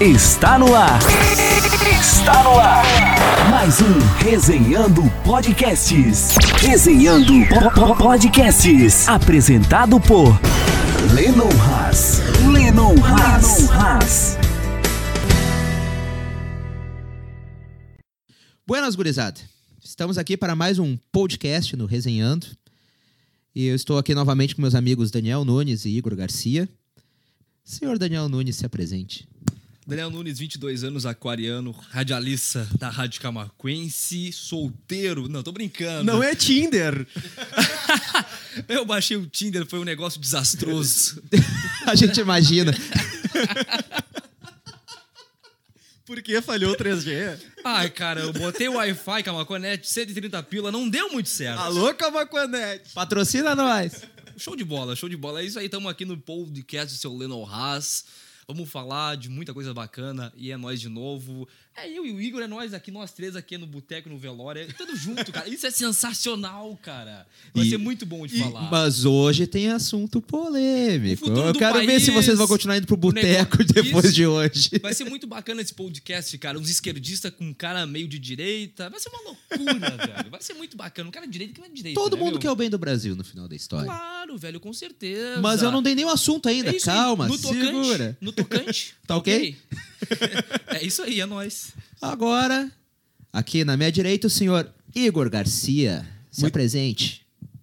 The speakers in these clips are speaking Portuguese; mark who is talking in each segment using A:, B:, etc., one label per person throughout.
A: está no ar. Está no ar. Mais um Resenhando Podcasts. Resenhando po- po- Podcasts. Apresentado por Lennon Haas. Lennon Haas. Haas.
B: Buenas, gurizada. Estamos aqui para mais um podcast no Resenhando. E eu estou aqui novamente com meus amigos Daniel Nunes e Igor Garcia. Senhor Daniel Nunes, se apresente.
C: Daniel Nunes, 22 anos, aquariano, radialista da Rádio Camaquense, solteiro. Não, tô brincando.
D: Não é Tinder.
C: Eu baixei o Tinder, foi um negócio desastroso.
B: A gente imagina.
D: Por que falhou o 3G?
C: Ai, cara, eu botei o Wi-Fi, Camaconete, 130 pila, não deu muito certo.
D: Alô, Camaquanete.
B: Patrocina nós.
C: Show de bola, show de bola. É isso aí, estamos aqui no podcast do seu Lennon Haas. Vamos falar de muita coisa bacana e é nós de novo. É eu e o Igor, é nós aqui, nós três aqui no Boteco, no Velório. É tudo junto, cara. Isso é sensacional, cara. Vai
B: E-
C: ser muito bom de falar.
B: Mas hoje tem assunto polêmico. Eu quero ver
C: país,
B: se vocês vão continuar indo pro boteco depois
C: Isso.
B: de hoje.
C: Vai ser muito bacana esse podcast, cara. Uns esquerdistas com um cara meio de direita. Vai ser uma loucura, velho. Vai ser muito bacana. Um cara de direita que vai de direita.
B: Todo
C: né,
B: mundo
C: meu?
B: quer o bem do Brasil no final da história.
C: Claro, velho, com certeza.
B: Mas eu não dei nenhum assunto ainda.
C: É isso.
B: Calma,
C: no tocante,
B: segura.
C: No tocante.
B: Tá ok?
C: é isso aí, é nóis.
B: Agora, aqui na minha direita, o senhor Igor Garcia. Se
D: Muito-
B: apresente.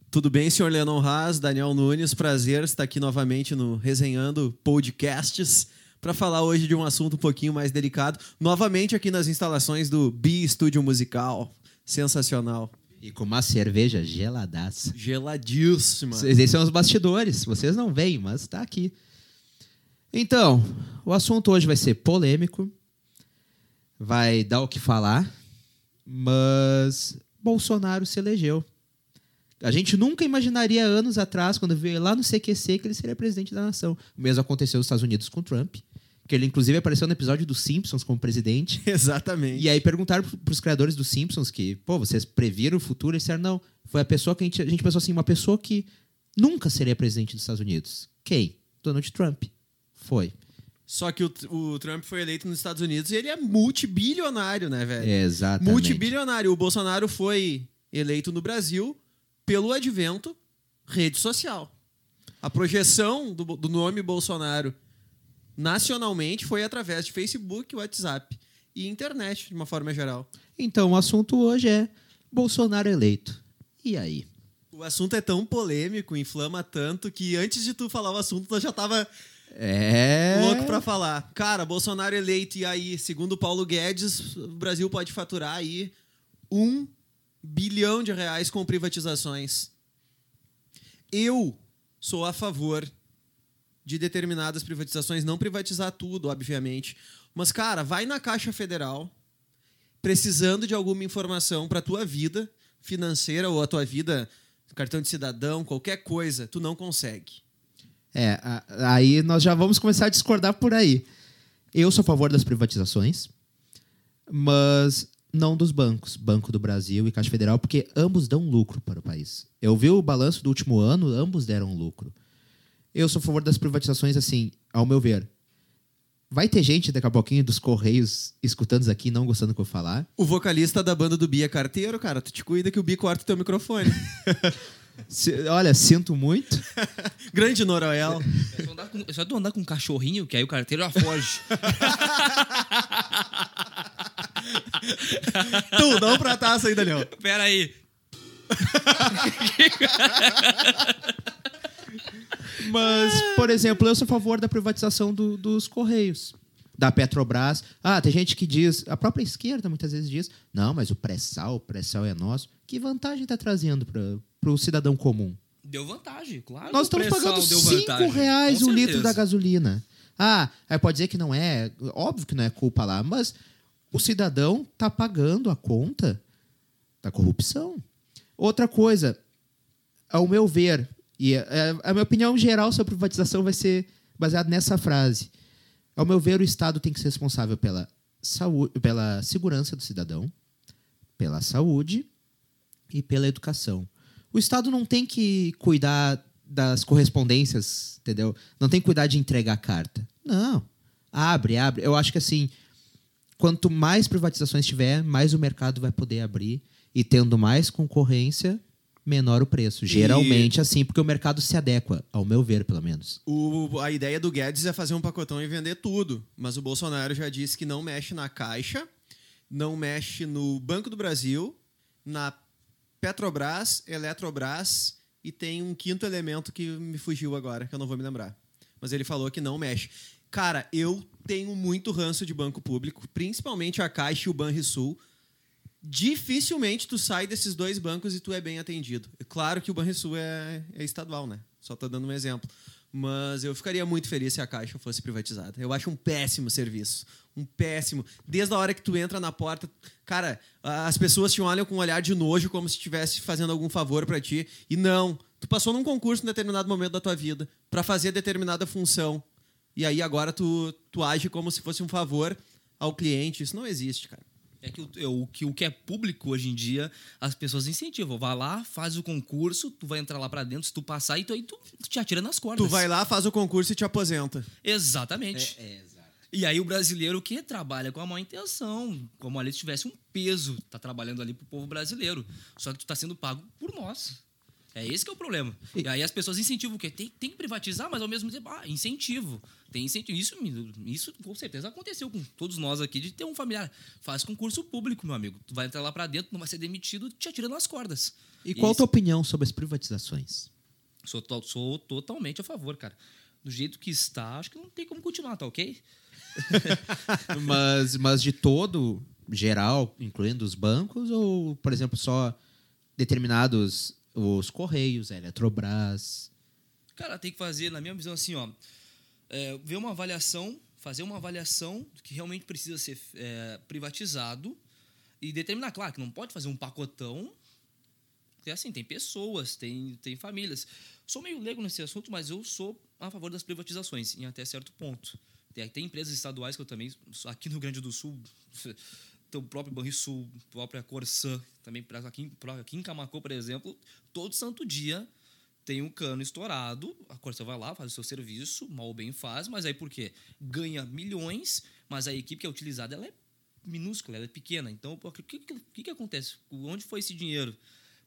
D: Tudo bem, senhor Lennon Haas, Daniel Nunes? Prazer estar aqui novamente no Resenhando Podcasts para falar hoje de um assunto um pouquinho mais delicado. Novamente aqui nas instalações do Bi Estúdio Musical. Sensacional.
B: E com uma cerveja geladaça.
D: Geladíssima.
B: Esses são os bastidores. Vocês não veem, mas tá aqui. Então, o assunto hoje vai ser polêmico. Vai dar o que falar. Mas Bolsonaro se elegeu. A gente nunca imaginaria anos atrás, quando veio lá no CQC, que ele seria presidente da nação. O mesmo aconteceu nos Estados Unidos com Trump. Que ele, inclusive, apareceu no episódio dos Simpsons como presidente.
D: Exatamente.
B: E aí perguntaram pro- pros criadores dos Simpsons que, pô, vocês previram o futuro? Eles disseram, não. Foi a pessoa que a gente, a gente pensou assim, uma pessoa que nunca seria presidente dos Estados Unidos. Quem? Donald Trump. Foi.
D: Só que o, o Trump foi eleito nos Estados Unidos e ele é multibilionário, né, velho?
B: Exatamente.
D: Multibilionário. O Bolsonaro foi eleito no Brasil pelo advento rede social. A projeção do, do nome Bolsonaro nacionalmente foi através de Facebook, WhatsApp e internet, de uma forma geral.
B: Então, o assunto hoje é Bolsonaro eleito. E aí?
D: O assunto é tão polêmico, inflama tanto, que antes de tu falar o assunto, eu já tava
B: É.
D: louco pra falar. Cara, Bolsonaro eleito, e aí, segundo Paulo Guedes, o Brasil pode faturar aí um bilhão de reais com privatizações. Eu sou a favor de determinadas privatizações, não privatizar tudo, obviamente. Mas, cara, vai na Caixa Federal precisando de alguma informação para tua vida financeira ou a tua vida, cartão de cidadão, qualquer coisa, tu não consegue.
B: É, a- aí nós já vamos começar a discordar por aí. Eu sou a favor das privatizações, mas não dos bancos, Banco do Brasil e Caixa Federal, porque ambos dão lucro para o país. Eu vi o balanço do último ano, ambos deram lucro. Eu sou a favor das privatizações, assim, ao meu ver. Vai ter gente daqui a pouquinho dos Correios escutando isso aqui, não gostando do que eu falar.
D: O vocalista da banda do Bi é carteiro, cara. Tu te cuida que o Bi corta o teu microfone.
B: Se- olha, sinto muito.
D: Grande Noroel.
C: É só, andar com, é só tu andar com um cachorrinho, que aí o carteiro já foge.
D: tu, dá um pra taça aí, Daniel.
C: Pera aí.
B: Mas, por exemplo, eu sou a favor da privatização do- dos Correios. Da Petrobras. Ah, tem gente que diz, a própria esquerda muitas vezes diz, não, mas o pré-sal, o pré-sal é nosso. Que vantagem está trazendo para o cidadão comum?
C: Deu vantagem, claro.
B: Nós estamos pagando
C: deu
B: 5
C: vantagem,
B: reais o litro da gasolina. Ah, aí pode dizer que não é, óbvio que não é culpa lá, mas o cidadão está pagando a conta da corrupção. Outra coisa, ao meu ver, e é- a minha opinião geral sobre privatização vai ser baseada nessa frase. Ao meu ver, o Estado tem que ser responsável pela, saúde, pela segurança do cidadão, pela saúde e pela educação. O Estado não tem que cuidar das correspondências, entendeu? Não tem que cuidar de entregar carta. Não. Abre, abre. Eu acho que assim, quanto mais privatizações tiver, mais o mercado vai poder abrir. E tendo mais concorrência, menor o preço. Geralmente assim, porque o mercado se adequa, ao meu ver, pelo menos.
D: O- a ideia do Guedes é fazer um pacotão e vender tudo. Mas o Bolsonaro já disse que não mexe na Caixa, não mexe no Banco do Brasil, na Petrobras, Eletrobras e tem um quinto elemento que me fugiu agora, que eu não vou me lembrar. Mas ele falou que não mexe. Cara, eu tenho muito ranço de banco público, principalmente a Caixa e o Banrisul. Dificilmente tu sai desses dois bancos e tu é bem atendido. É Claro que o Banrisul é, é estadual, né? Só tô dando um exemplo. Mas eu ficaria muito feliz se a Caixa fosse privatizada. Eu acho um péssimo serviço. Um péssimo. Desde a hora que tu entra na porta, cara, as pessoas te olham com um olhar de nojo como se estivesse fazendo algum favor pra ti. E não. Tu passou num concurso em determinado momento da tua vida pra fazer determinada função. E aí agora tu, tu age como se fosse um favor ao cliente. Isso não existe, cara.
C: É que o, é o que o que é público hoje em dia, as pessoas incentivam. Vai lá, faz o concurso, tu vai entrar lá pra dentro, se tu passar, e tu, aí tu, te atira nas cordas.
D: Tu vai lá, faz o concurso e te aposenta.
C: Exatamente. E aí o brasileiro que trabalha com a má intenção, como ali se tivesse um peso, tá trabalhando ali pro povo brasileiro. Só que tu tá sendo pago por nós. É esse que é o problema. E aí as pessoas incentivam o quê? Tem, tem que privatizar, mas ao mesmo tempo, ah, incentivo. Tem incentivo. Isso, isso com certeza aconteceu com todos nós aqui, de ter um familiar. Faz concurso público, meu amigo. Tu vai entrar lá pra dentro, não vai ser demitido, te atira nas cordas.
B: E qual a
C: isso-
B: tua opinião sobre as privatizações?
C: Sou, to- sou totalmente a favor, cara. Do jeito que está, acho que não tem como continuar, tá ok?
B: mas, mas de todo, geral, incluindo os bancos, ou, por exemplo, só determinados os Correios, a Eletrobras?
C: Cara, tem que fazer, na minha visão, assim, ó, é, ver uma avaliação, fazer uma avaliação do que realmente precisa ser é, privatizado e determinar, claro, que não pode fazer um pacotão. Porque, assim, tem pessoas, tem, tem famílias. Sou meio leigo nesse assunto, mas eu sou a favor das privatizações, em até certo ponto. Tem, tem empresas estaduais que eu também, aqui no Grande do Sul, tem o próprio Banrisul, própria Corsã, também aqui, aqui em Camacô, por exemplo, todo santo dia tem um cano estourado, a Corsã vai lá, faz o seu serviço, mal ou bem faz, mas aí por quê? Ganha milhões, mas a equipe que é utilizada ela é minúscula, ela é pequena. Então, o que, que, que, acontece? Onde foi esse dinheiro?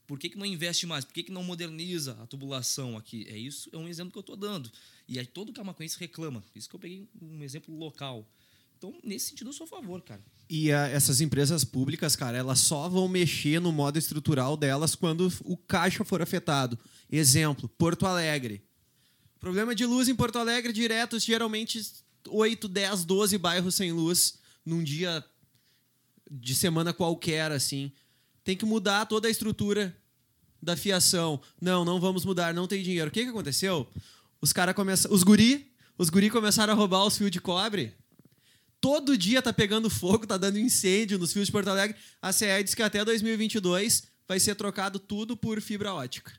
C: Por que, que não investe mais? Por que, que não moderniza a tubulação aqui? É isso, é um exemplo que eu estou dando. E aí todo camacuense reclama. Isso que eu peguei um exemplo local. Então, nesse sentido, eu sou a favor, cara.
D: E ah, essas empresas públicas, cara, elas só vão mexer no modo estrutural delas quando o caixa for afetado. Exemplo, Porto Alegre. Problema de luz em Porto Alegre direto, geralmente 8, 10, 12 bairros sem luz num dia de semana qualquer, assim. Tem que mudar toda a estrutura da fiação. Não, não vamos mudar, não tem dinheiro. O que, que aconteceu? Os cara começam. Os guri, os guri começaram a roubar os fios de cobre. Todo dia tá pegando fogo, tá dando incêndio nos fios de Porto Alegre. A CE diz que até 2022 vai ser trocado tudo por fibra ótica.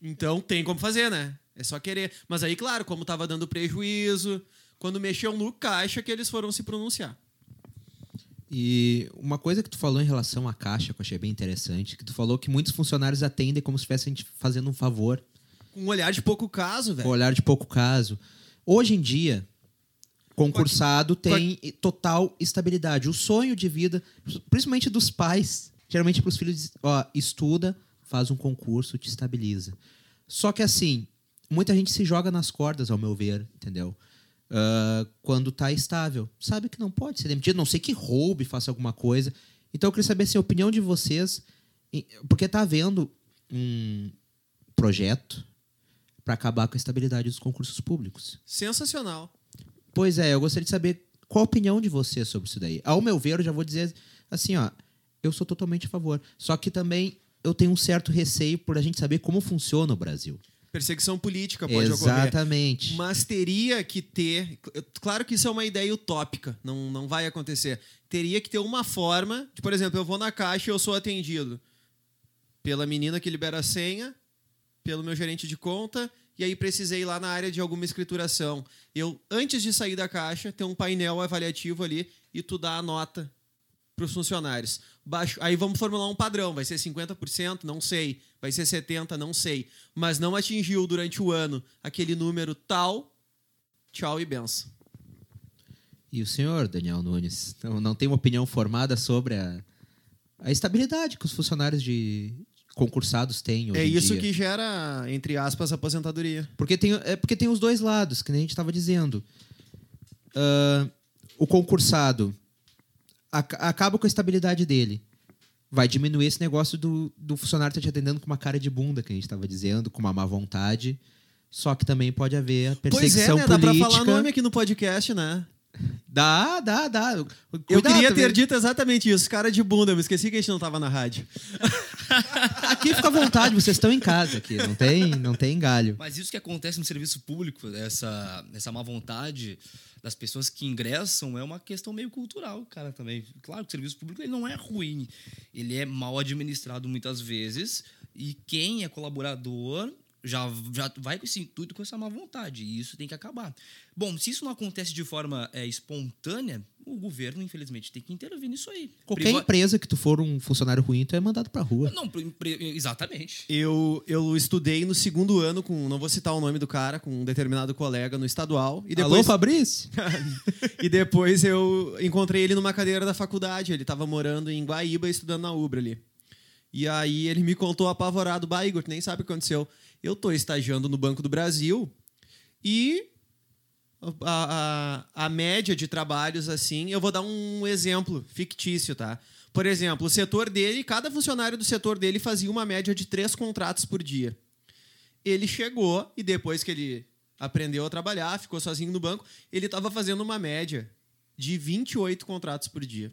D: Então tem como fazer, né? É só querer. Mas aí, claro, como tava dando prejuízo, quando mexeu no caixa que eles foram se pronunciar.
B: E uma coisa que tu falou em relação à caixa, que eu achei bem interessante, que tu falou que muitos funcionários atendem como se estivessem fazendo um favor,
D: Com um olhar de pouco caso,
B: com
D: velho.
B: olhar de pouco caso. Hoje em dia, concursado tem total estabilidade. O sonho de vida, principalmente dos pais, geralmente para os filhos, ó, estuda, faz um concurso, te estabiliza. Só que assim, muita gente se joga nas cordas, ao meu ver, entendeu? Ah, quando tá estável. Sabe que não pode ser demitido, não sei que roube, faça alguma coisa. Então eu queria saber assim, a opinião de vocês, porque tá havendo um projeto para acabar com a estabilidade dos concursos públicos.
D: Sensacional.
B: Pois é, eu gostaria de saber qual a opinião de vocês sobre isso daí. Ao meu ver, eu já vou dizer assim, ó, eu sou totalmente a favor. Só que também eu tenho um certo receio por a gente saber como funciona o Brasil.
D: Perseguição política pode ocorrer.
B: Exatamente.
D: Mas teria que ter. Claro que isso é uma ideia utópica, não, não vai acontecer. Teria que ter uma forma de, por exemplo, eu vou na caixa e eu sou atendido pela menina que libera a senha, pelo meu gerente de conta, e aí precisei ir lá na área de alguma escrituração. Eu, antes de sair da caixa, tem um painel avaliativo ali e tu dá a nota para os funcionários. Baixo, aí vamos formular um padrão. Vai ser 50%? Não sei. Vai ser 70%? Não sei. Mas não atingiu durante o ano aquele número tal, tchau e benção.
B: E o senhor, Daniel Nunes, não, não tem uma opinião formada sobre a, a estabilidade que os funcionários de concursados têm hoje
D: É isso que gera, entre aspas, aposentadoria.
B: Porque tem, é porque tem os dois lados, que nem a gente estava dizendo. Ah, o concursado ac- acaba com a estabilidade dele. Vai diminuir esse negócio do, do funcionário estar te atendendo com uma cara de bunda, que a gente estava dizendo, com uma má vontade. Só que também pode haver a
D: Pois é,
B: perseguição
D: né? Dá pra
B: política.
D: falar nome aqui no podcast, né?
B: Dá, dá, dá.
D: Eu
B: Cuidado
D: queria
B: também.
D: ter dito exatamente isso. Cara de bunda, eu me esqueci que a gente não tava na rádio.
B: Aqui fica à vontade, vocês estão em casa aqui, não tem, não tem galho.
C: Mas isso que acontece no serviço público, essa, essa má vontade das pessoas que ingressam, é uma questão meio cultural, cara, também. Claro que o serviço público ele não é ruim, ele é mal administrado muitas vezes, e quem é colaborador já, já vai com esse intuito, com essa má vontade, e isso tem que acabar. Bom, se isso não acontece de forma é, espontânea, o governo, infelizmente, tem que intervir nisso aí.
B: Qualquer
C: Priva-
B: empresa que tu for um funcionário ruim, tu é mandado pra rua.
C: Não, exatamente.
D: Eu, eu estudei no segundo ano com, não vou citar o nome do cara, com um determinado colega no estadual. E
B: Alô,
D: depois,
B: Fabrício?
D: e depois eu encontrei ele numa cadeira da faculdade. Ele tava morando em Guaíba, estudando na Ubra ali. E aí ele me contou apavorado, bah, Igor, tu nem sabe o que aconteceu. Eu tô estagiando no Banco do Brasil e a, a, a média de trabalhos assim, eu vou dar um exemplo fictício, tá? Por exemplo, o setor dele, cada funcionário do setor dele fazia uma média de três contratos por dia. Ele chegou e depois que ele aprendeu a trabalhar, ficou sozinho no banco, ele estava fazendo uma média de 28 contratos por dia.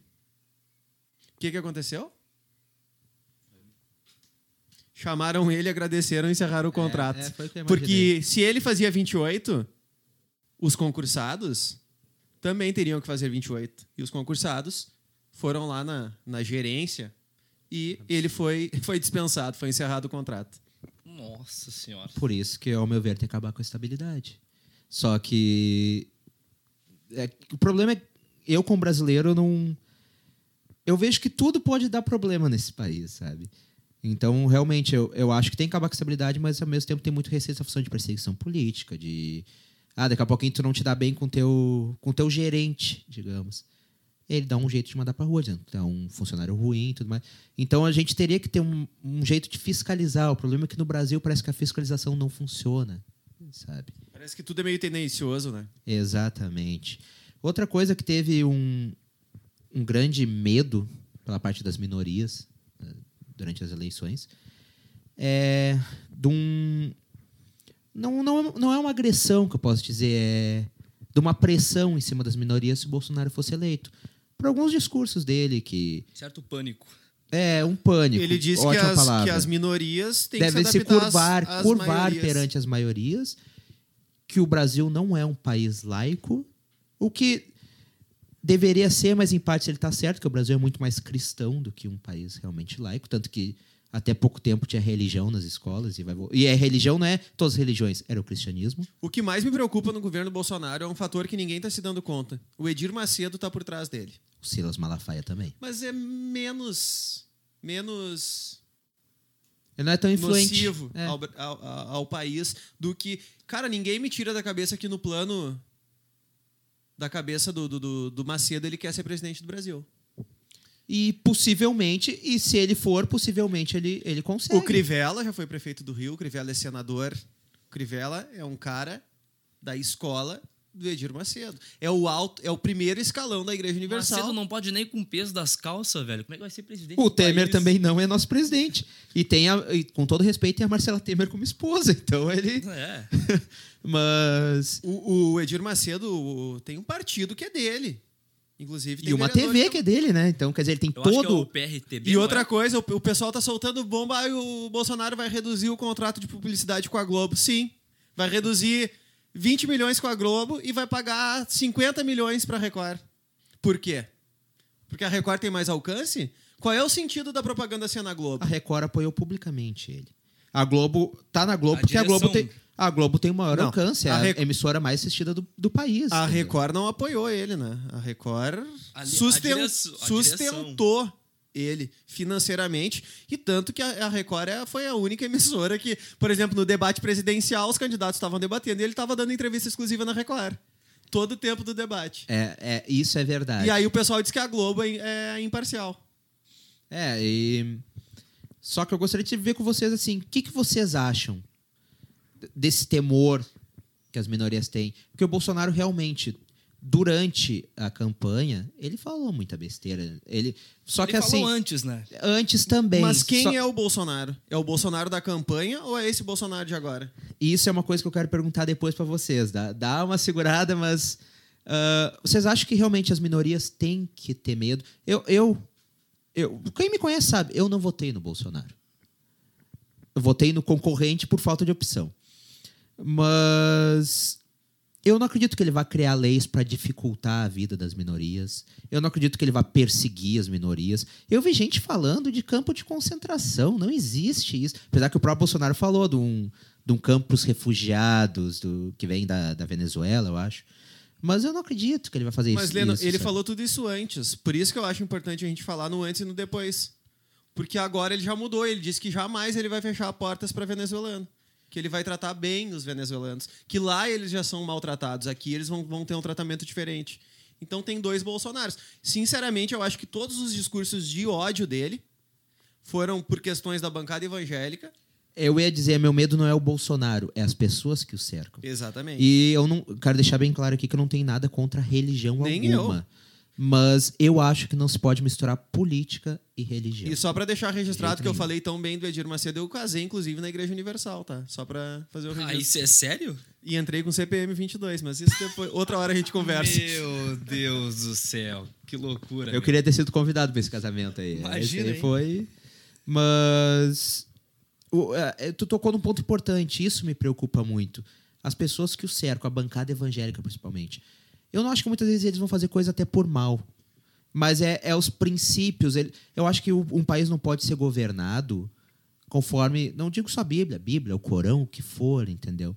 D: O que, que aconteceu? Chamaram ele, agradeceram e encerraram o contrato.
B: é, foi o que eu imaginei.
D: Porque se ele fazia 28, os concursados também teriam que fazer 28. E os concursados foram lá na, na gerência e ele foi, foi dispensado, foi encerrado o contrato.
C: Nossa senhora.
B: Por isso que, ao meu ver, tem que acabar com a estabilidade. Só que. é, o problema é. Eu, como brasileiro, não. Eu vejo que tudo pode dar problema nesse país, sabe? Então, realmente, eu, eu acho que tem que acabar com estabilidade, mas ao mesmo tempo tem muito receio dessa função de perseguição política, de. Ah, daqui a pouquinho tu não te dá bem com teu, com teu gerente, digamos. Ele dá um jeito de mandar pra rua, dizendo que é um funcionário ruim e tudo mais. Então a gente teria que ter um, um jeito de fiscalizar. O problema é que no Brasil parece que a fiscalização não funciona, sabe?
D: Parece que tudo é meio tendencioso, né?
B: Exatamente. Outra coisa que teve um, um grande medo pela parte das minorias eh, durante as eleições é de um. Não, não, não é uma agressão que eu posso dizer, é de uma pressão em cima das minorias se o Bolsonaro fosse eleito. Por alguns discursos dele, que
C: Certo pânico.
B: é um pânico.
D: Ele disse que as, que as minorias têm
B: devem
D: que
B: se
D: se
B: curvar,
D: às, às
B: curvar
D: maiorias.
B: perante as maiorias, que o Brasil não é um país laico, o que deveria ser, mas em parte ele está certo, que o Brasil é muito mais cristão do que um país realmente laico, tanto que até pouco tempo tinha religião nas escolas e vai e a religião não é todas as religiões, era o cristianismo.
D: O que mais me preocupa no governo Bolsonaro é um fator que ninguém está se dando conta. O Edir Macedo está por trás dele.
B: O Silas Malafaia também.
D: Mas é menos. menos
B: Ele não é tão influente.
D: nocivo
B: É.
D: ao- ao- ao país do que. Cara, ninguém me tira da cabeça que no plano da cabeça do, do, do- do Macedo ele quer ser presidente do Brasil.
B: E possivelmente, e se ele for, possivelmente ele, ele consegue.
D: O Crivella já foi prefeito do Rio, o Crivella é senador. O Crivella é um cara da escola do Edir Macedo. É o alto, é o primeiro escalão da Igreja Universal.
C: Macedo não pode nem com o peso das calças, velho. Como é que vai ser presidente
B: O
C: do
B: Temer
C: país?
B: também não é nosso presidente. E tem, a, e, com todo respeito, tem a Marcela Temer como esposa. Então ele.
C: É.
B: Mas.
D: O, o Edir Macedo o- tem um partido que é dele. Inclusive tem
B: E uma TV que é dele, né? Então, quer dizer, ele tem
C: Eu acho que é
B: todo.
C: o PRTB.
D: E outra
C: é?
D: coisa, o, o pessoal tá soltando bomba e o Bolsonaro vai reduzir o contrato de publicidade com a Globo. Sim, vai reduzir 20 milhões com a Globo e vai pagar 50 milhões para a Record. Por quê? Porque a Record tem mais alcance? Qual é o sentido da propaganda ser na Globo?
B: A Record apoiou publicamente ele. A Globo tá na Globo
C: A
B: porque a Globo tem.
C: direção-
B: A Globo tem o maior
D: Não,
B: alcance, é
D: a
B: a,
D: Rec-
B: emissora mais assistida do, do país.
D: A
B: entendeu?
D: Record não apoiou ele, né? A Record
C: A li-
D: susten-
C: a direção- a
D: sustentou ele financeiramente. E tanto que a, Record é- foi a única emissora que, por exemplo, no debate presidencial, os candidatos estavam debatendo e ele estava dando entrevista exclusiva na Record. todo o tempo do debate.
B: É, é, isso é verdade.
D: E aí o pessoal diz que a Globo é, é imparcial.
B: É, e. Só que eu gostaria de ver com vocês assim, o que, que vocês acham desse temor que as minorias têm? Porque o Bolsonaro realmente, durante a campanha, ele falou muita besteira. Ele, só
C: Ele
B: que assim,
C: falou antes, né?
B: antes também.
D: Mas quem
B: só-
D: é o Bolsonaro? É o Bolsonaro da campanha ou é esse Bolsonaro de agora?
B: Isso é uma coisa que eu quero perguntar depois pra vocês. Dá, dá uma segurada, mas. ah, vocês acham que realmente as minorias têm que ter medo? Eu, eu, eu. Quem me conhece sabe, eu não votei no Bolsonaro. Eu votei no concorrente por falta de opção. Mas. Eu não acredito que ele vá criar leis para dificultar a vida das minorias. Eu não acredito que ele vá perseguir as minorias. Eu vi gente falando de campo de concentração. Não existe isso. Apesar que o próprio Bolsonaro falou de um, de um campo pros refugiados do, que vem da, da Venezuela, eu acho. Mas eu não acredito que ele vai fazer
D: Mas,
B: isso.
D: Leno,
B: isso,
D: ele
B: sabe?
D: falou tudo isso antes. Por isso que eu acho importante a gente falar no antes e no depois. Porque agora ele já mudou. Ele disse que jamais ele vai fechar portas para venezuelano. Que ele vai tratar bem os venezuelanos. Que lá eles já são maltratados. Aqui eles vão, vão ter um tratamento diferente. Então tem dois Bolsonaros. Sinceramente, eu acho que todos os discursos de ódio dele foram por questões da bancada evangélica.
B: Eu ia dizer, meu medo não é o Bolsonaro, é as pessoas que o cercam.
D: Exatamente.
B: E eu não quero deixar bem claro aqui que eu não tenho nada contra religião
D: Nem
B: alguma. Mas eu acho que não se pode misturar política e religião.
D: E só pra deixar registrado que eu falei tão bem do Edir Macedo, eu casei, inclusive, na Igreja Universal, tá? Só pra fazer o registro.
C: Ah, isso é sério?
D: E entrei com CPM 22, mas isso depois, outra hora a gente conversa.
C: Meu Deus do céu. Que loucura.
B: Eu
C: meu.
B: queria ter sido convidado para esse casamento aí.
C: Imagina,
B: Esse aí
C: hein?
B: foi. Mas. o- é, tu tocou num ponto importante, isso me preocupa muito. As pessoas que o cercam, a bancada evangélica principalmente. Eu não acho que muitas vezes eles vão fazer coisa até por mal. Mas é, é os princípios. ele- eu acho que um país não pode ser governado conforme. Não digo só a Bíblia, a Bíblia, o Corão, o que for, entendeu?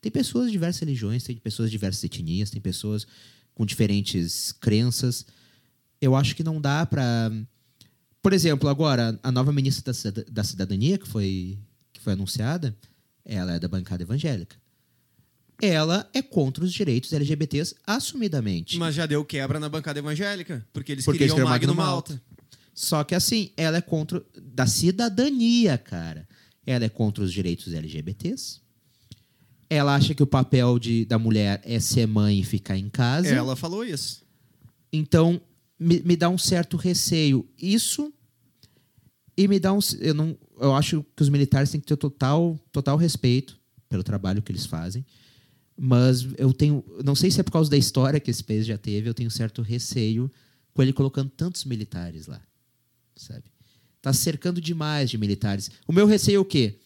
B: Tem pessoas de diversas religiões, tem pessoas de diversas etnias, tem pessoas com diferentes crenças. Eu acho que não dá pra. Por exemplo, agora, a nova ministra da Cidadania, que foi, que foi anunciada, ela é da bancada evangélica. Ela é contra os direitos LGBTs assumidamente.
D: Mas já deu quebra na bancada evangélica, porque eles
B: Porque eles
D: queriam
B: queriam
D: Magno
B: Magno
D: Malta.
B: Só que assim, ela é contra da cidadania, cara. Ela é contra os direitos LGBTs. Ela acha que o papel de, da mulher é ser mãe e ficar em casa.
D: Ela falou isso.
B: Então, me, me dá um certo receio. Isso. E me dá um. Eu, não, eu acho que os militares têm que ter total, total respeito pelo trabalho que eles fazem. Mas eu tenho. Não sei se é por causa da história que esse país já teve, eu tenho certo receio com ele colocando tantos militares lá. Sabe? Tá cercando demais de militares. O meu receio é o quê?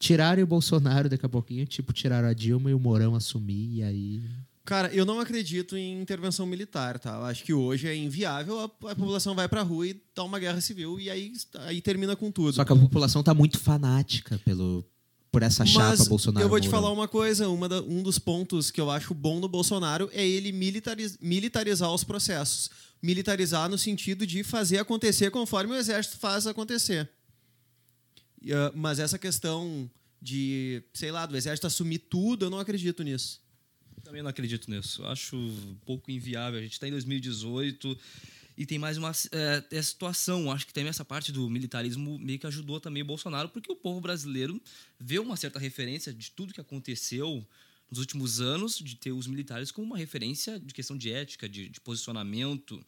B: Tirarem o Bolsonaro daqui a pouquinho, tipo, tiraram a Dilma e o Mourão assumir, e aí.
D: Cara, eu não acredito em intervenção militar, tá? Eu acho que hoje é inviável, a, a população vai pra rua e dá uma guerra civil e aí, aí termina com tudo.
B: Só que a população tá muito fanática pelo, por essa chapa
D: Mas
B: Bolsonaro.
D: eu vou te
B: Mourão.
D: falar uma coisa, uma da- um dos pontos que eu acho bom no Bolsonaro é ele militariz- militarizar os processos. Militarizar no sentido de fazer acontecer conforme o exército faz acontecer. E, ah, mas essa questão de, sei lá, do exército assumir tudo, eu não acredito nisso.
C: Também não acredito nisso. Acho um pouco inviável. A gente está em 2018 e tem mais uma é, situação. Acho que também essa parte do militarismo meio que ajudou também o Bolsonaro, porque o povo brasileiro vê uma certa referência de tudo que aconteceu nos últimos anos, de ter os militares como uma referência de questão de ética, de, de posicionamento,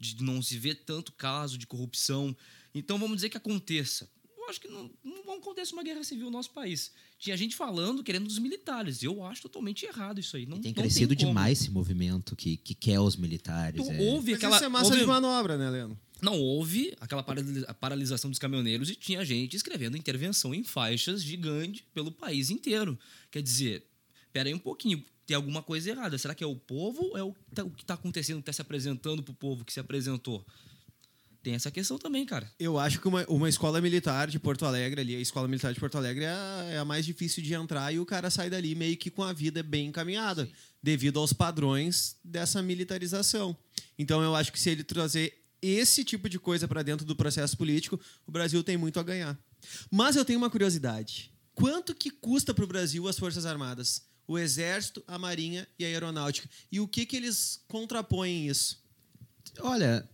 C: de não se ver tanto caso de corrupção. Então vamos dizer que aconteça. Eu acho que não, não acontece uma guerra civil no nosso país. Tinha gente falando, querendo dos militares. Eu acho totalmente errado isso aí. Não,
B: E tem
C: não
B: crescido
C: como.
B: demais esse movimento que, que quer os militares.
C: Então,
B: é.
C: houve
D: Mas
C: aquela.
D: isso é massa
C: houve-
D: de manobra, né, Leandro?
C: Não, houve aquela paralisação dos caminhoneiros e tinha gente escrevendo intervenção em faixas gigante pelo país inteiro. Quer dizer, pera aí um pouquinho, tem alguma coisa errada. Será que é o povo ou é o que tá- o que está acontecendo, que está se apresentando para o povo que se apresentou? Tem essa questão também, cara.
D: Eu acho que uma, uma escola militar de Porto Alegre ali, a escola militar de Porto Alegre é a, é a mais difícil de entrar e o cara sai dali meio que com a vida bem encaminhada, devido aos padrões dessa militarização. Então eu acho que se ele trazer esse tipo de coisa para dentro do processo político, o Brasil tem muito a ganhar. Mas eu tenho uma curiosidade. Quanto que custa para o Brasil as Forças Armadas? o Exército, a Marinha e a Aeronáutica. E o que, que eles contrapõem isso?
B: Olha,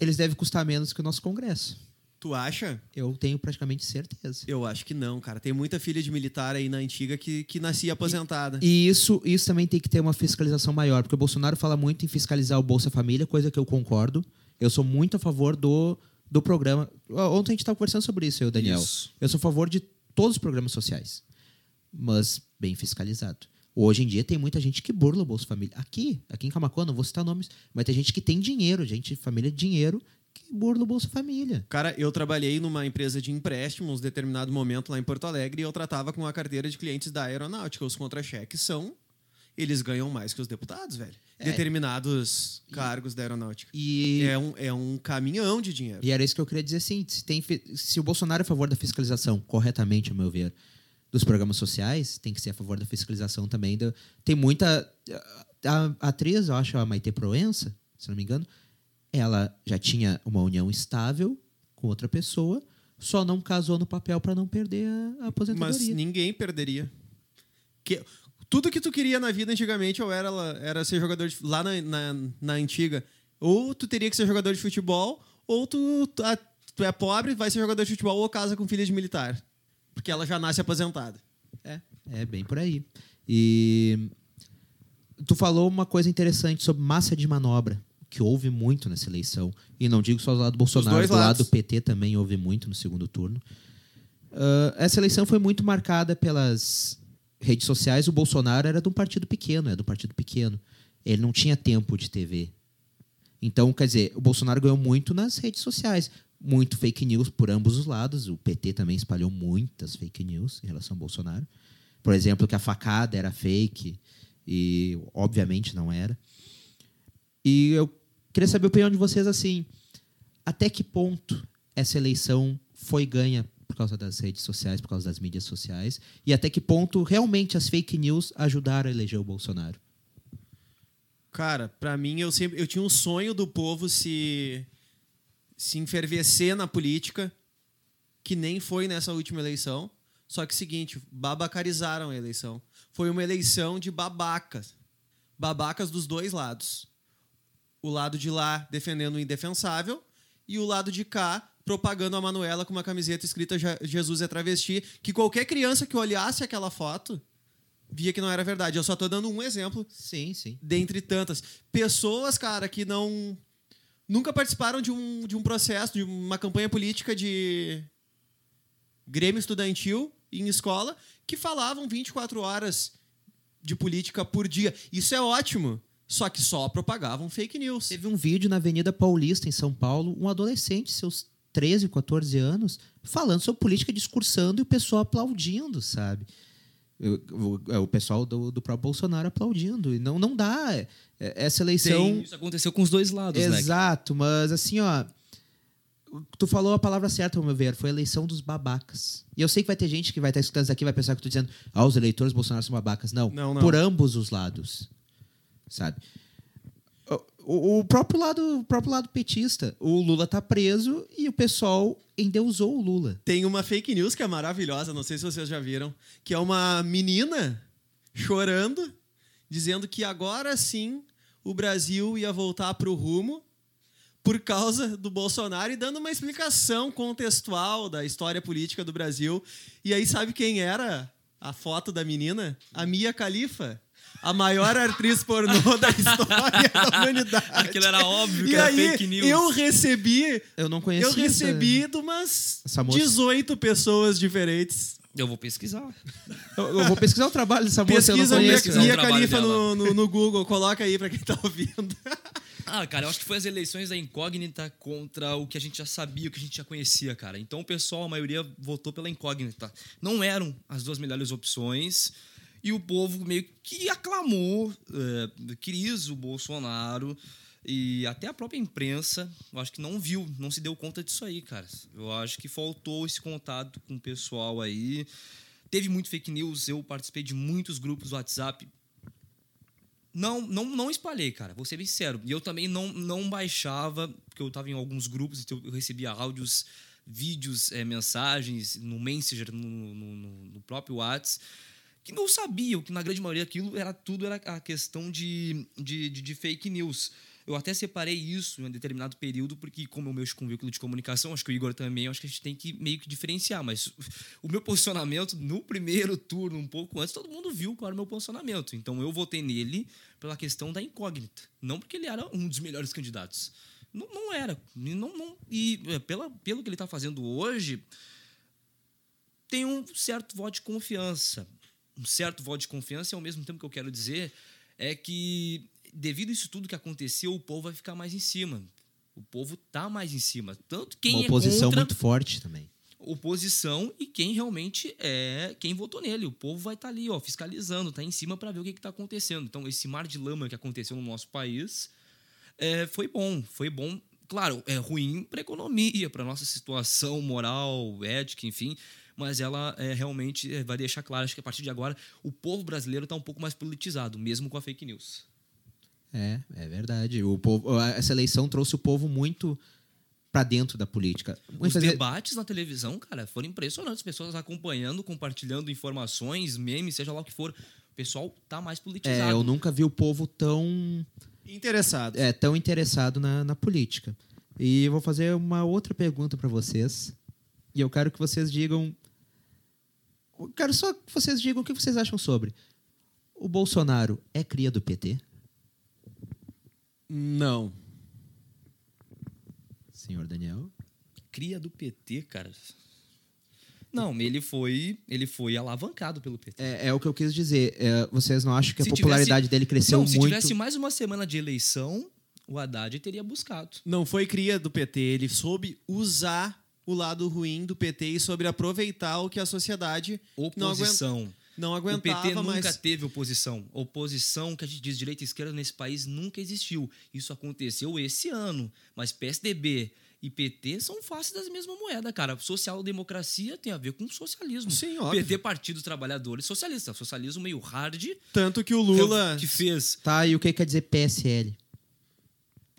B: eles devem custar menos que o nosso Congresso.
D: Tu acha?
B: Eu tenho praticamente certeza.
D: Eu acho que não, cara. Tem muita filha de militar aí na antiga que, que nascia aposentada.
B: E isso, isso também tem que ter uma fiscalização maior, porque o Bolsonaro fala muito em fiscalizar o Bolsa Família, coisa que eu concordo. Eu sou muito a favor do, do programa. Ontem a gente estava conversando sobre isso, eu, Daniel.
C: Isso.
B: Eu sou a favor de todos os programas sociais, mas bem fiscalizado. Hoje em dia tem muita gente que burla o Bolsa Família. Aqui, aqui em Camacuã, não vou citar nomes, mas tem gente que tem dinheiro, gente, família de dinheiro, que burla o Bolsa Família.
D: Cara, eu trabalhei numa empresa de empréstimos em determinado momento lá em Porto Alegre e eu tratava com a carteira de clientes da aeronáutica. Os contra-cheques são. Eles ganham mais que os deputados, velho. Determinados cargos da aeronáutica.
B: E
D: É um, é um caminhão de dinheiro.
B: E era isso que eu queria dizer, assim, se, tem, se o Bolsonaro é a favor da fiscalização, corretamente, ao meu ver, dos programas sociais, tem que ser a favor da fiscalização também. tem muita... A, a atriz, eu acho, a Maite Proença, se não me engano, ela já tinha uma união estável com outra pessoa, só não casou no papel para não perder a, a
D: Mas
B: aposentadoria.
D: ninguém perderia. Que, tudo que tu queria na vida antigamente ou era, era ser jogador de, lá na, na, na antiga. Ou tu teria que ser jogador de futebol, ou tu, tu, a- tu é pobre, vai ser jogador de futebol ou casa com filha de militar. Porque ela já nasce aposentada.
B: É, é bem por aí. E tu falou uma coisa interessante sobre massa de manobra, que houve muito nessa eleição. E não digo só do lado do Bolsonaro, do lado do PT também houve muito no segundo turno. Ah, essa eleição foi muito marcada pelas redes sociais. O Bolsonaro era de um partido pequeno, é um partido pequeno. Ele não tinha tempo de TV. Então, quer dizer, o Bolsonaro ganhou muito nas redes sociais. Muito fake news por ambos os lados. O PT também espalhou muitas fake news em relação ao Bolsonaro. Por exemplo, que a facada era fake e obviamente não era. E eu queria saber a opinião de vocês assim, até que ponto essa eleição foi ganha por causa das redes sociais, por causa das mídias sociais, e até que ponto realmente as fake news ajudaram a eleger o Bolsonaro?
D: Cara, pra mim, eu sempre eu tinha um sonho do povo se se enfervecer na política, que nem foi nessa última eleição. Só que seguinte, babacarizaram a eleição. Foi uma eleição de babacas. Babacas dos dois lados. O lado de lá defendendo o indefensável e o lado de cá propagando a Manuela com uma camiseta escrita "Je- Jesus é travesti, que qualquer criança que olhasse aquela foto via que não era verdade. Eu só tô dando um exemplo
B: Sim, sim.
D: dentre tantas. Pessoas, cara, que não. Nunca participaram de um, de um processo, de uma campanha política de Grêmio Estudantil em escola, que falavam 24 horas de política por dia. Isso é ótimo. Só que só propagavam fake news.
B: Teve um vídeo na Avenida Paulista, em São Paulo, um adolescente, seus 13, 14 anos, falando sobre política, discursando e o pessoal aplaudindo, sabe? O, é, o pessoal do, do próprio Bolsonaro aplaudindo. E não, não dá. É- é- Essa eleição.
C: Isso aconteceu com os dois lados, né?
B: Exato, mas assim, ó. Tu falou a palavra certa, ao meu ver, foi a eleição dos babacas. E eu sei que vai ter gente que vai estar escutando isso aqui vai pensar que eu tô dizendo, ah, os eleitores Bolsonaro são babacas. Não,
D: Não, não.
B: por ambos os lados. Sabe? O- próprio lado, o próprio lado petista. O Lula tá preso e o pessoal endeusou o Lula.
D: Tem uma fake news que é maravilhosa, não sei se vocês já viram, que é uma menina chorando, dizendo que agora sim o Brasil ia voltar para o rumo por causa do Bolsonaro e dando uma explicação contextual da história política do Brasil. E aí sabe quem era a foto da menina? A Mia Khalifa. A maior atriz pornô da história da humanidade.
C: Aquilo era óbvio que
D: e
C: era
D: aí,
C: fake news.
D: Eu recebi
B: Eu não conheço
D: eu recebi de umas
B: essa moça.
D: 18 pessoas diferentes.
C: Eu vou pesquisar.
B: Eu, eu vou pesquisar o trabalho dessa moça, eu não
D: Pesquisa Mia,
C: o
D: Mia
C: trabalho
D: Khalifa no, no, no Google, coloca aí pra quem tá ouvindo.
C: Ah, cara, eu acho que foi as eleições da incógnita contra o que a gente já sabia, o que a gente já conhecia, cara. Então o pessoal, a maioria, votou pela incógnita. Não eram as duas melhores opções. E o povo meio que aclamou, é, quis o Bolsonaro. E até a própria imprensa, eu acho que não viu, não se deu conta disso aí, cara. Eu acho que faltou esse contato com o pessoal aí. Teve muito fake news, eu participei de muitos grupos do WhatsApp não, não, não espalhei, cara. Vou ser bem sincero. E eu também não, não baixava, porque eu estava em alguns grupos, então eu recebia áudios, vídeos, eh, mensagens no Messenger, no, no- no próprio WhatsApp. Que não sabiam que na grande maioria aquilo era tudo era a questão de, de, de, de fake news. Eu até separei isso em um determinado período, porque, como eu mexo com veículo de comunicação, acho que o Igor também, acho que a gente tem que meio que diferenciar. Mas o meu posicionamento no primeiro turno, um pouco antes, todo mundo viu qual era o meu posicionamento. Então eu votei nele pela questão da incógnita. Não porque ele era um dos melhores candidatos. Não, não era. Não, não, e é, pela, pelo que ele está fazendo hoje, tem um certo voto de confiança. Um certo voto de confiança, e ao mesmo tempo que eu quero dizer é que devido a isso tudo que aconteceu, o povo vai ficar mais em cima. O povo tá mais em cima. Tanto quem
B: Uma
C: é
B: oposição
C: contra,
B: muito forte também.
C: oposição e quem realmente é quem votou nele. O povo vai estar ali, ó, fiscalizando, tá em cima para ver o que está acontecendo. Então, esse mar de lama que aconteceu no nosso país é, foi bom, foi bom. Claro, é ruim para economia, para nossa situação moral, ética, enfim. Mas ela é, realmente é, vai deixar claro, acho que a partir de agora o povo brasileiro está um pouco mais politizado, mesmo com a fake news.
B: É, é verdade. O povo, essa eleição trouxe o povo muito para dentro da política.
C: Os
B: vezes-
C: debates na televisão, cara, foram impressionantes. Pessoas acompanhando, compartilhando informações, memes, seja lá o que for. O pessoal tá mais politizado.
B: é, eu nunca vi o povo tão
D: Interessado.
B: é, tão interessado na, na política. E eu vou fazer uma outra pergunta para vocês. E eu quero que vocês digam. Quero só que vocês digam o que vocês acham sobre. O Bolsonaro é cria do PT?
D: Não.
B: Senhor Daniel?
C: Cria do PT, cara. Não, ele foi, ele foi alavancado pelo PT.
B: É, é o que eu quis dizer. É, vocês não acham que a
C: Se
B: popularidade
C: tivesse-
B: dele cresceu
C: Não, se
B: muito?
C: tivesse mais uma semana de eleição, o Haddad teria buscado.
D: Não foi cria do PT. Ele soube usar o lado ruim do PT e sobre aproveitar o que a sociedade não, aguenta,
C: Oposição.
D: não
C: O
D: aguentava
C: PT nunca
D: mais.
C: teve oposição. Oposição que a gente diz direita e esquerda nesse país nunca existiu. Isso aconteceu esse ano. Mas PSDB e PT são faces das mesmas moedas, cara. Social-democracia tem a ver com socialismo.
D: Sim, óbvio.
C: PT, Partido dos Trabalhadores, socialista. Socialismo meio hard.
D: Tanto que o Lula.
C: Que fez
B: Tá, e o que quer dizer PSL?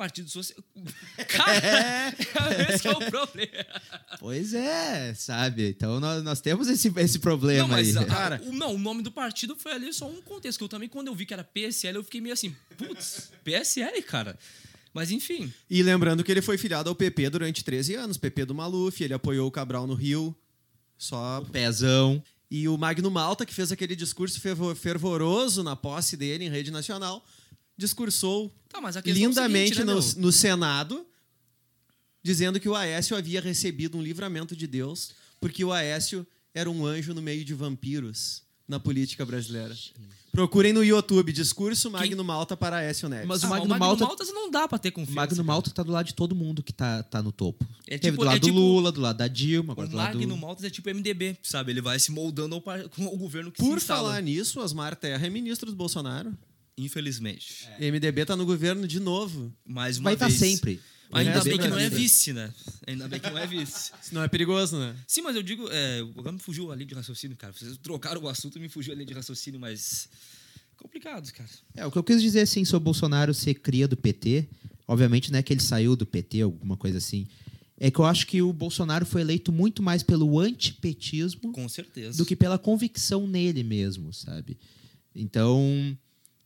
C: Partido Social. Cara, esse é o problema.
B: Pois é, sabe? Então nós, nós temos esse, esse problema
C: Não, mas,
B: aí.
C: a-
D: Cara.
C: o, não, o nome do partido foi ali só um contexto. Que eu também, quando eu vi que era PSL, eu fiquei meio assim, putz, PSL, cara. Mas enfim,
D: E lembrando que ele foi filiado ao PP durante 13 anos. PP do Maluf, ele apoiou o Cabral no Rio. Só.
B: Pezão.
D: E o Magno Malta, que fez aquele discurso fervo- fervoroso na posse dele em rede nacional, discursou
C: tá, mas a questão é o
D: lindamente
C: seguinte, né,
D: no, no Senado, dizendo que o Aécio havia recebido um livramento de Deus, porque o Aécio era um anjo no meio de vampiros na política brasileira. Procurem no YouTube, discurso Magno Malta para Aécio Neves.
B: Mas
C: Ah,
B: o Magno Malta-
C: Maltas não dá pra ter
B: O
C: confiança.
B: Magno
C: cara.
B: Malta tá do lado de todo mundo que tá, tá no topo.
C: É
B: Teve
C: tipo-
B: do lado
C: é
B: do
C: tipo-
B: Lula, do lado da Dilma, agora
C: O
B: do lado
C: Magno
B: do...
C: Maltas é tipo MDB, sabe? Ele vai se moldando ao par- com o governo que
D: Por
C: se instala.
D: falar nisso, Osmar Terra é ministro do Bolsonaro.
C: Infelizmente.
D: MDB tá no governo de novo.
C: Mais uma
B: Vai estar
C: vez.
B: sempre.
C: Ainda bem que não é vice, né? Ainda bem que não é vice.
D: Isso não é perigoso, né?
C: Sim, mas eu digo, é, agora me fugiu a linha de raciocínio, cara. Vocês trocaram o assunto e me fugiu a linha de raciocínio, mas. Complicado, cara.
B: É, o que eu quis dizer, assim, sobre o Bolsonaro ser cria do PT, obviamente não é que ele saiu do PT, alguma coisa assim, é que eu acho que o Bolsonaro foi eleito muito mais pelo antipetismo
C: Com certeza.
B: do que pela convicção nele mesmo, sabe? Então,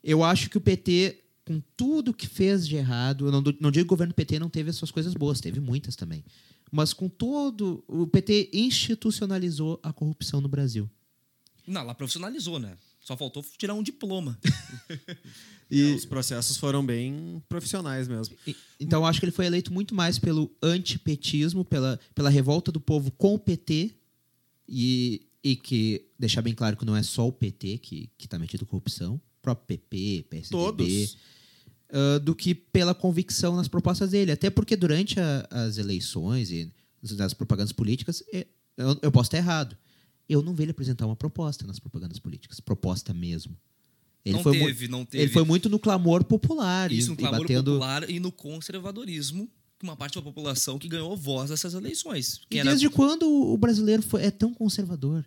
B: eu acho que o PT, com tudo que fez de errado, eu não, não digo que o governo PT não teve as suas coisas boas, teve muitas também. Mas com todo. O PT institucionalizou a corrupção no Brasil.
C: Não, ela profissionalizou, né? Só faltou tirar um diploma.
B: E,
D: Os processos foram bem profissionais mesmo.
B: e- então, eu acho que ele foi eleito muito mais pelo antipetismo, pela, pela revolta do povo com o PT, e, e que deixar bem claro que não é só o PT que está metido em corrupção, próprio PP, PSDB.
D: Todos.
B: ah, do que pela convicção nas propostas dele. Até porque durante a- as eleições e nas propagandas políticas, é, eu, eu posso estar errado. Eu não vi ele apresentar uma proposta nas propagandas políticas. Proposta mesmo. Ele
C: não
B: foi
C: teve, não teve.
B: Ele foi muito no clamor popular. e-
C: Isso,
B: e
C: clamor
B: batendo...
C: popular e no conservadorismo, uma parte da população que ganhou voz nessas eleições.
B: E
C: era...
B: desde quando o brasileiro foi- é tão conservador?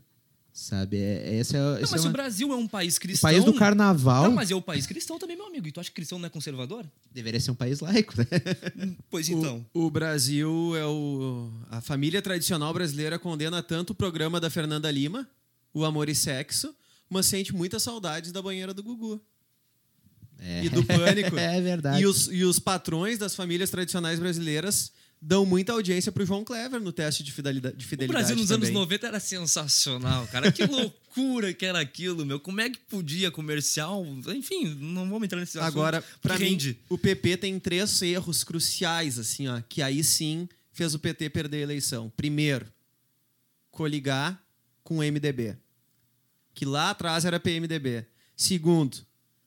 B: Sabe? É, esse é,
C: Não,
B: esse
C: mas
B: é
C: se o
B: uma-
C: Brasil é um país
B: o
C: cristão.
B: país do carnaval
C: Não, mas é o país cristão também, meu amigo. E tu acha que cristão não é conservador?
B: deveria ser um país laico, né?
C: Pois então.
D: O, o Brasil é o. A família tradicional brasileira condena tanto o programa da Fernanda Lima, O Amor e Sexo, mas sente muitas saudades da banheira do Gugu.
B: É.
D: E do pânico.
B: É verdade.
D: E os, e os patrões das famílias tradicionais brasileiras dão muita audiência pro João Clever no teste de fidelidade. De
C: O
D: fidelidade
C: Brasil nos anos
D: também.
C: 90 era sensacional, cara. Que loucura que era aquilo, meu. Como é que podia comercial? Enfim, não vamos entrar nesse assunto.
D: Agora,
C: porque
D: mim, o PP tem três erros cruciais, assim, ó, que aí sim fez o PT perder a eleição. Primeiro, coligar com o MDB, que lá atrás era PMDB. Segundo,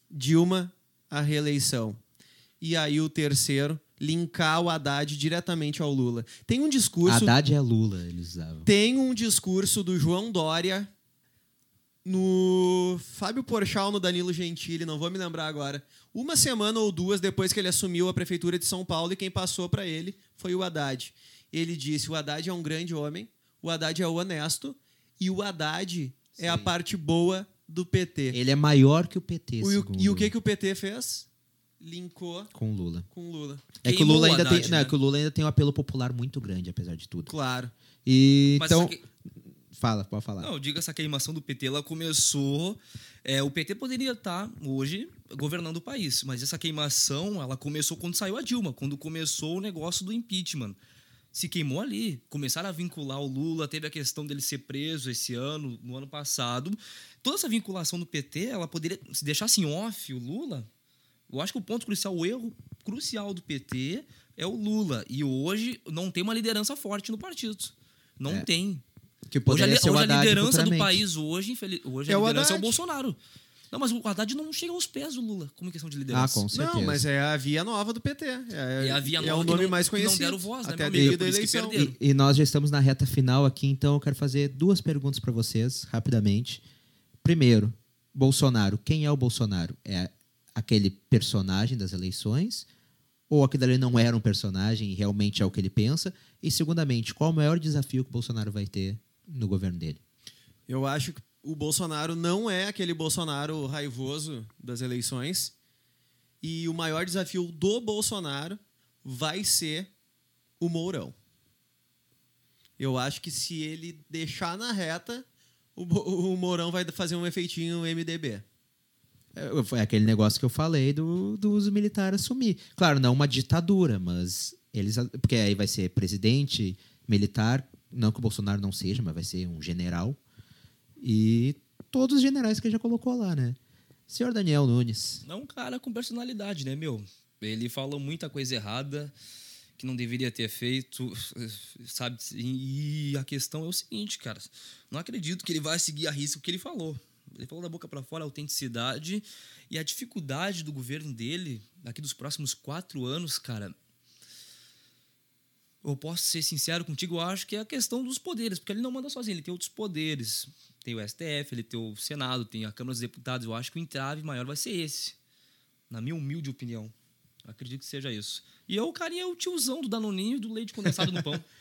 D: Dilma a reeleição. E aí o terceiro, linkar o Haddad diretamente ao Lula. Tem um discurso
B: Haddad é Lula, eles usavam.
D: tem um discurso do João Dória no Fábio Porchat no Danilo Gentili, não vou me lembrar agora. Uma semana ou duas depois que ele assumiu a prefeitura de São Paulo e quem passou para ele foi o Haddad. Ele disse: "O Haddad é um grande homem, o Haddad é honesto e o Haddad é a parte boa do PT".
B: Ele é maior que o PT,
D: O- e o-
B: segundo
D: e o que que o PT fez? Linkou
B: com o Lula.
D: com Lula.
B: É que o Lula ainda
C: Haddad,
B: tem, não, é
C: né?
B: que o Lula ainda tem um apelo popular muito grande, apesar de tudo.
D: Claro.
B: E
C: Mas
B: então,
C: que-
B: fala, pode falar.
C: Não, eu digo essa queimação do PT, ela começou. é, o PT poderia estar hoje governando o país, mas essa queimação ela começou quando saiu a Dilma, quando começou o negócio do impeachment. Se queimou ali, começaram a vincular o Lula, teve a questão dele ser preso esse ano, no ano passado. Toda essa vinculação do PT, ela poderia se deixasse em off o Lula. Eu acho que o ponto crucial, o erro crucial do PT é o Lula. E hoje não tem uma liderança forte no partido. Não
B: É.
C: tem.
B: que
C: Hoje, a,
B: o
C: hoje a liderança do país, hoje, infeliz, hoje
D: É
C: a
D: o
C: liderança é o
D: Haddad.
C: Bolsonaro. Não, mas o Haddad não chega aos pés do Lula como questão de liderança.
B: Ah, com certeza.
D: Não, mas é a via nova do PT. É,
C: É a via
D: é
C: nova
D: o
C: que
D: nome
C: não-
D: mais
C: que não
D: conhecido.
C: deram voz, né,
D: até
C: meu amigo? que
D: eleição.
B: E, e nós já estamos na reta final aqui, então eu quero fazer duas perguntas para vocês, rapidamente. Primeiro, Bolsonaro. Quem é o Bolsonaro? É aquele personagem das eleições? Ou aquilo ali não era um personagem e realmente é o que ele pensa? E, segundamente, qual o maior desafio que o Bolsonaro vai ter no governo dele?
D: Eu acho que o Bolsonaro não é aquele Bolsonaro raivoso das eleições. E o maior desafio do Bolsonaro vai ser o Mourão. Eu acho que se ele deixar na reta, o, Mourão vai fazer um efeitinho MDB.
B: Foi aquele negócio que eu falei do, dos militares assumir. Claro, não uma ditadura, mas eles. Porque aí vai ser presidente militar, não que o Bolsonaro não seja, mas vai ser um general. E todos os generais que ele já colocou lá, né? Senhor Daniel Nunes.
C: É um cara com personalidade, né, meu? Ele falou muita coisa errada que não deveria ter feito, sabe? E a questão é o seguinte, cara. Não acredito que ele vai seguir a risco o que ele falou. Ele falou da boca para fora a autenticidade e a dificuldade do governo dele, daqui dos próximos quatro anos, cara. Eu posso ser sincero contigo, eu acho que é a questão dos poderes, porque ele não manda sozinho, ele tem outros poderes. Tem o STF, ele tem o Senado, tem a Câmara dos Deputados. Eu acho que o entrave maior vai ser esse. Na minha humilde opinião. Eu acredito que seja isso. E eu, o carinha é o tiozão do Danoninho e do leite condensado no pão.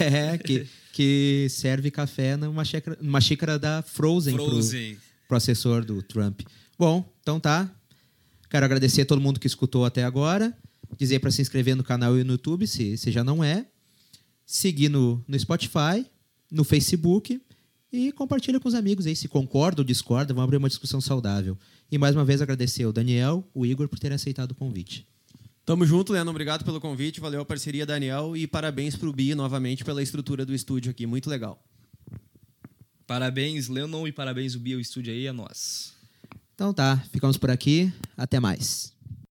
B: É, que, que serve café numa xícara, numa xícara da Frozen,
C: Frozen.
B: pro assessor do Trump. Bom, então tá. Quero agradecer a todo mundo que escutou até agora. Dizer para se inscrever no canal e no YouTube, se, se já não é. Seguir no, no Spotify, no Facebook e compartilha com os amigos aí. Se concorda ou discorda, vamos abrir uma discussão saudável. E mais uma vez agradecer ao Daniel, o Igor, por terem aceitado o convite.
D: Tamo junto, Leandro. Obrigado pelo convite. Valeu a parceria, Daniel. E parabéns pro Bi novamente pela estrutura do estúdio aqui. Muito legal.
C: Parabéns, Lennon, e parabéns o Bio Studio aí, é nós.
B: Então tá, ficamos por aqui. Até mais.